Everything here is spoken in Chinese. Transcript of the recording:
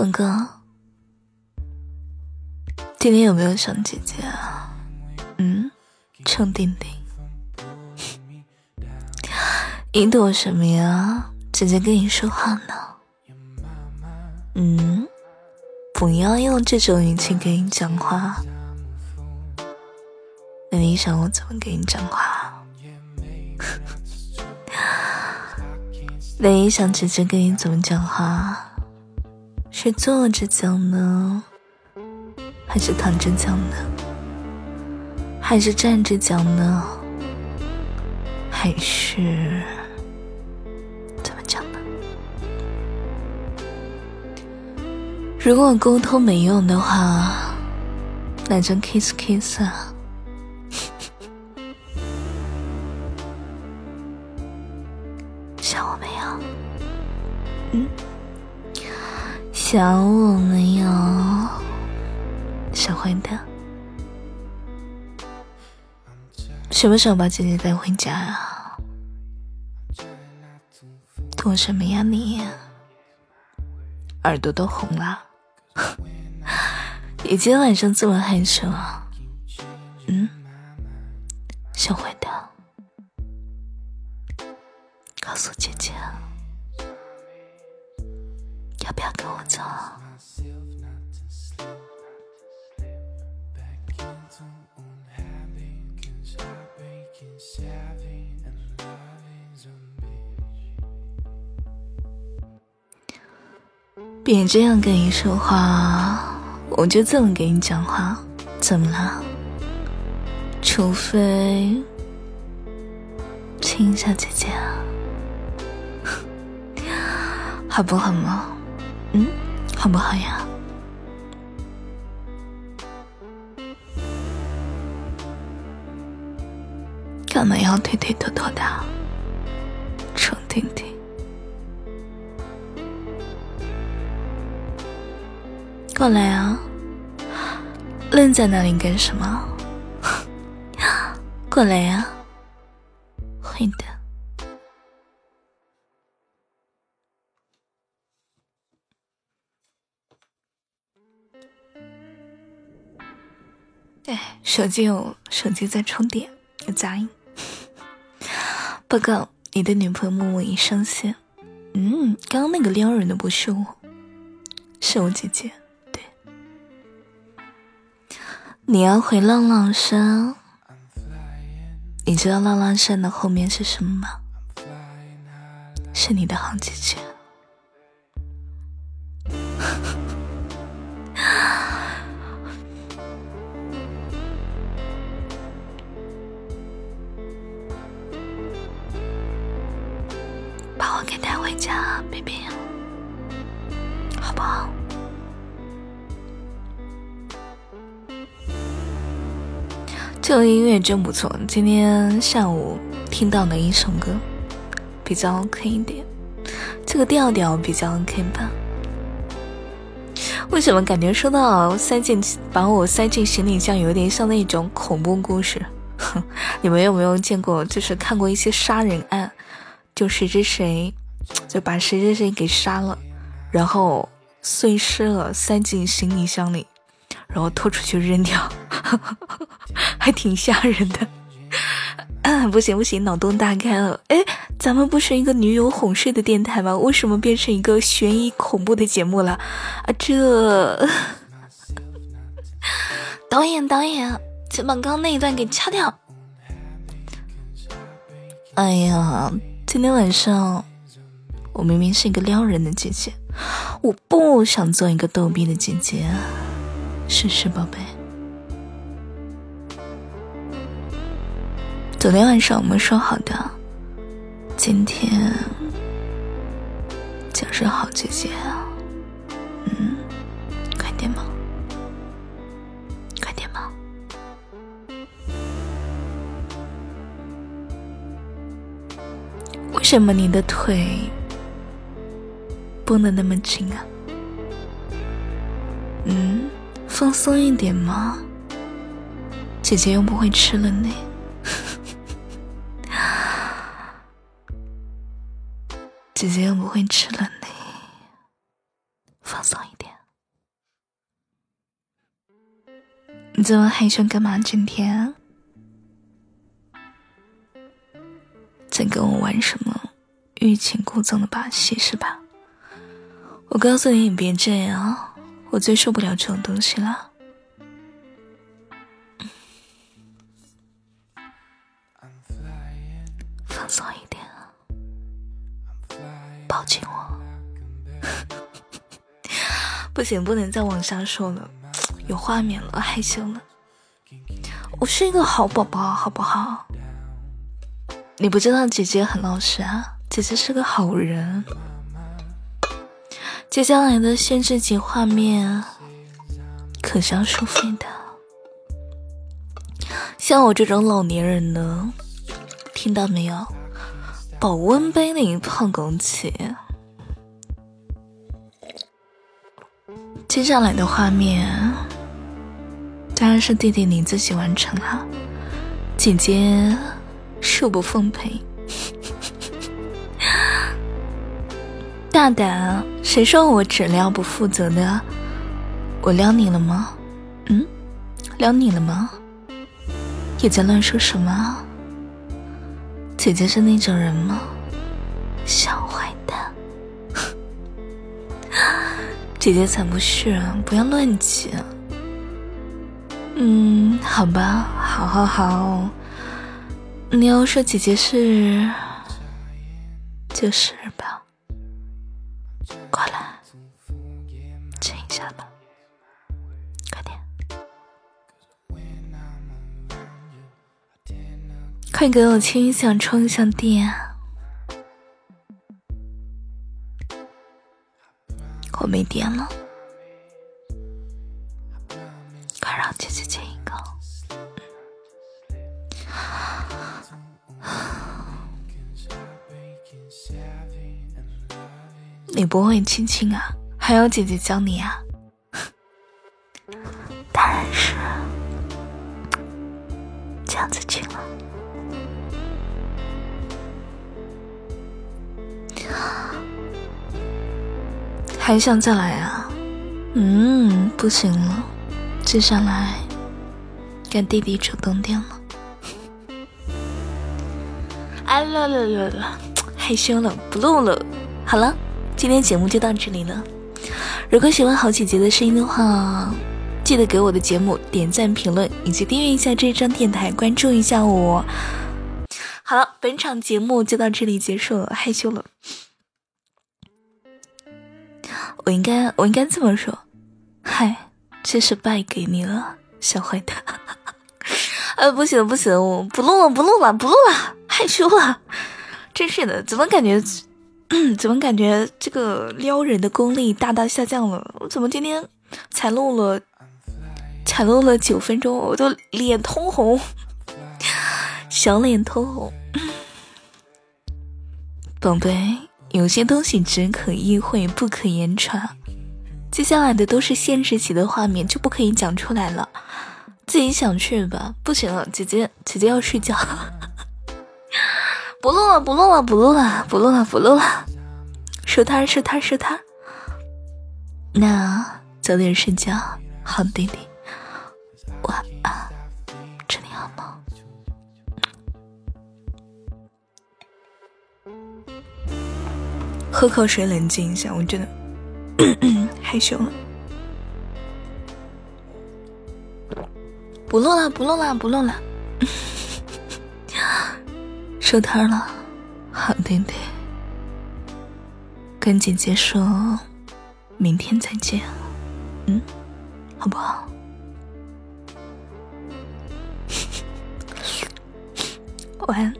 哥哥，今天有没有想姐姐啊？嗯，臭丁丁，你躲什么呀？姐姐跟你说话呢。嗯，不要用这种语气跟你讲话。那你想我怎么跟你讲话？那你想姐姐跟你怎么讲话？是坐着讲呢，还是躺着讲呢？还是站着讲呢？还是怎么讲呢？如果沟通没用的话，那就 kiss kiss 啊！想我没有？嗯，想我没有？小坏蛋，什么时候把姐姐带回家啊？躲什么呀你？耳朵都红了。你今天晚上这么害羞啊？嗯，小坏蛋，别这样跟你说话，我就这么跟你讲话，怎么了？除非亲一下姐姐，好不好嘛？嗯，好不好呀？干嘛要推推拖拖的？臭弟弟。过来啊！愣在那里干什么？过来呀！会的。哎，手机有手机在充电，有杂音。报告，你的女朋友默默已上线。嗯，刚刚那个撩人的不是我，是我姐姐。对你要回浪浪山，你知道浪浪山的后面是什么吗？是你的好姐姐。带回家，baby，好不好？这个音乐真不错，今天下午听到的一首歌，比较 OK 一点，这个调调比较 OK 吧？为什么感觉说到塞进把我塞进行李箱，有点像那种恐怖故事？你们有没有见过？就是看过一些杀人案，就谁谁谁就把谁谁谁给杀了，然后碎尸了，塞进行李箱里，然后拖出去扔掉。还挺吓人的，不行不行，脑洞大开了。哎，咱们不是一个女友哄睡的电台吗？为什么变成一个悬疑恐怖的节目了？啊，这 导演导演，请把刚刚那一段给掐掉。哎呀，今天晚上我明明是一个撩人的姐姐，我不想做一个逗逼的姐姐，是是宝贝。昨天晚上我们说好的，今天就是好姐姐啊，嗯，快点嘛，快点嘛！为什么你的腿绷得那么紧啊。嗯放松一点吗？姐姐又不会吃了你 姐姐又不会吃了你放松一点。你这么害羞干嘛今天在跟我玩什么欲擒故纵的把戏是吧？我告诉你，你别这样，我最受不了这种东西了。放松一点，抱紧我。不行，不能再往下说了。有画面了，害羞了。我是一个好宝宝，好不好？你不知道姐姐很老实啊，姐姐是个好人。接下来的限制级画面可是要收费的，像我这种老年人呢，听到没有？保温杯里泡枸杞。接下来的画面。当然是弟弟你自己完成了，姐姐恕不奉陪。大胆，谁说我只撩不负责的？我撩你了吗？嗯，撩你了吗？也在乱说什么？姐姐是那种人吗？小坏蛋，姐姐才不是！不要乱讲。嗯，好吧，好，好，好。你要说姐姐是，就是快给我亲一下，充一下电。我没电了。快让姐姐亲一个，你不会亲亲啊？还要姐姐教你啊？当然是这样子亲了，还想再来啊？嗯，不行了。接下来，该弟弟主动点了。哎了了了了，害羞了，不录了。好了，今天节目就到这里了。如果喜欢好姐姐的声音的话，记得给我的节目点赞、评论以及订阅一下这张电台，关注一下我。好了，本场节目就到这里结束了，害羞了。我应该，我应该这么说，嗨。这是败给你了，小坏蛋！哎，不行不行，我不录了，不录了，不录了，害羞了。真是的，怎么感觉，怎么感觉这个撩人的功力大大下降了？我怎么今天才录了，才录了九分钟，我都脸通红，小脸通红。宝贝，有些东西只可意会，不可言传。接下来的都是现实级的画面，就不可以讲出来了。自己想去吧，不行了，姐姐姐姐要睡觉，不录了，不录了，不录了，不录了，不录了，收摊收摊收摊。那早点睡觉，好弟弟，晚安，祝你好梦。喝口水冷静一下，我真的。害羞了，不录了，不录了，不录了，收摊了，好弟弟，跟姐姐说，明天再见，嗯，好不好？晚安。